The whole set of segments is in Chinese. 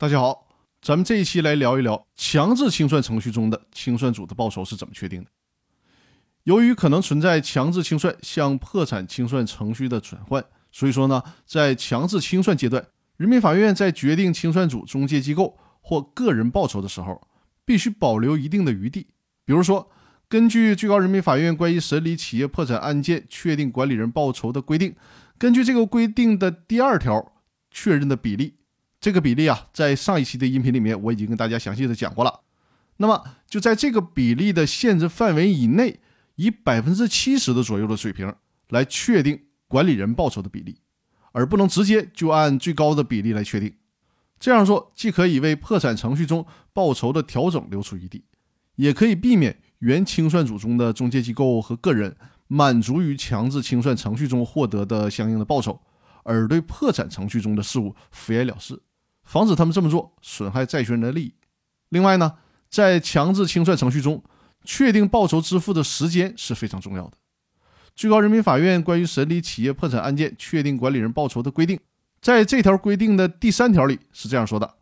大家好，咱们这一期来聊一聊强制清算程序中的清算组的报酬是怎么确定的。由于可能存在强制清算向破产清算程序的转换，所以说呢，在强制清算阶段，人民法院在决定清算组、中介机构或个人报酬的时候，必须保留一定的余地。比如说，根据最高人民法院关于审理企业破产案件确定管理人报酬的规定，根据这个规定的第二条确认的比例，这个比例啊，在上一期的音频里面我已经跟大家详细的讲过了。那么就在这个比例的限制范围以内。以百分之七十的左右的水平来确定管理人报酬的比例，而不能直接就按最高的比例来确定。这样做既可以为破产程序中报酬的调整留出余地，也可以避免原清算组中的中介机构和个人满足于强制清算程序中获得的相应的报酬，而对破产程序中的事务敷衍了事，防止他们这么做损害债权人的利益。另外呢，在强制清算程序中，确定报酬支付的时间是非常重要的。最高人民法院关于审理企业破产案件确定管理人报酬的规定，在这条规定的第三条里是这样说的：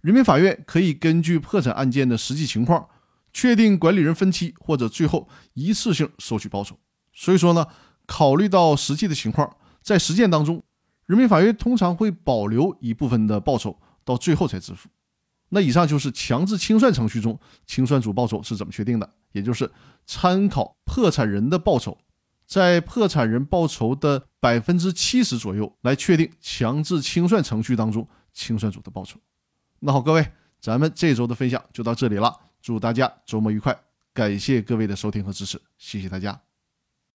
人民法院可以根据破产案件的实际情况，确定管理人分期或者最后一次性收取报酬。所以说呢，考虑到实际的情况，在实践当中，人民法院通常会保留一部分的报酬到最后才支付。那以上就是强制清算程序中清算组报酬是怎么确定的，也就是参考破产人的报酬，在破产人报酬的百分之七十左右来确定强制清算程序当中清算组的报酬。那好，各位，咱们这周的分享就到这里了，祝大家周末愉快，感谢各位的收听和支持，谢谢大家。